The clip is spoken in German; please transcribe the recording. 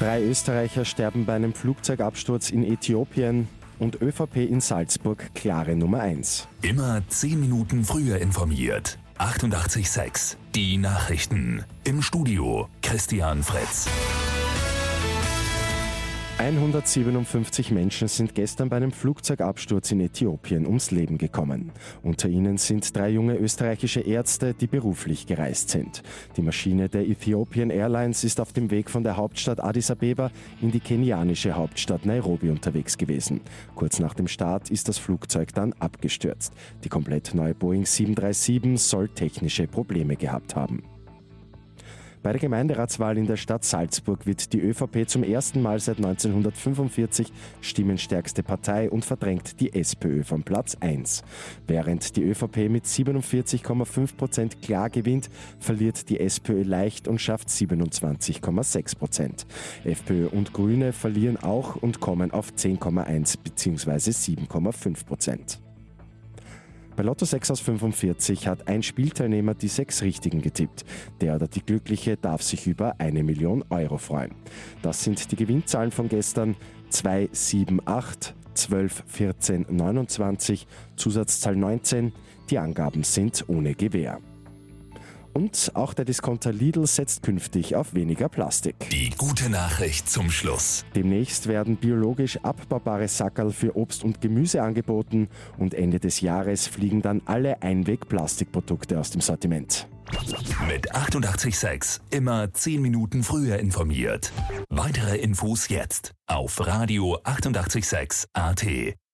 Drei Österreicher sterben bei einem Flugzeugabsturz in Äthiopien und ÖVP in Salzburg klare Nummer 1. Immer 10 Minuten früher informiert. 88.6 Die Nachrichten. Im Studio Christian Fritz. 157 Menschen sind gestern bei einem Flugzeugabsturz in Äthiopien ums Leben gekommen. Unter ihnen sind drei junge österreichische Ärzte, die beruflich gereist sind. Die Maschine der Ethiopian Airlines ist auf dem Weg von der Hauptstadt Addis Abeba in die kenianische Hauptstadt Nairobi unterwegs gewesen. Kurz nach dem Start ist das Flugzeug dann abgestürzt. Die komplett neue Boeing 737 soll technische Probleme gehabt haben. Bei der Gemeinderatswahl in der Stadt Salzburg wird die ÖVP zum ersten Mal seit 1945 stimmenstärkste Partei und verdrängt die SPÖ von Platz 1. Während die ÖVP mit 47,5 Prozent klar gewinnt, verliert die SPÖ leicht und schafft 27,6 Prozent. FPÖ und Grüne verlieren auch und kommen auf 10,1 bzw. 7,5 Prozent. Bei Lotto 6 aus 45 hat ein Spielteilnehmer die sechs Richtigen getippt. Der oder die Glückliche darf sich über eine Million Euro freuen. Das sind die Gewinnzahlen von gestern 2, 7, 8, 12, 14, 29, Zusatzzahl 19. Die Angaben sind ohne Gewähr. Und auch der Discounter Lidl setzt künftig auf weniger Plastik. Die gute Nachricht zum Schluss. Demnächst werden biologisch abbaubare Sackerl für Obst und Gemüse angeboten und Ende des Jahres fliegen dann alle Einweg-Plastikprodukte aus dem Sortiment. Mit 886 immer 10 Minuten früher informiert. Weitere Infos jetzt auf Radio 886 AT.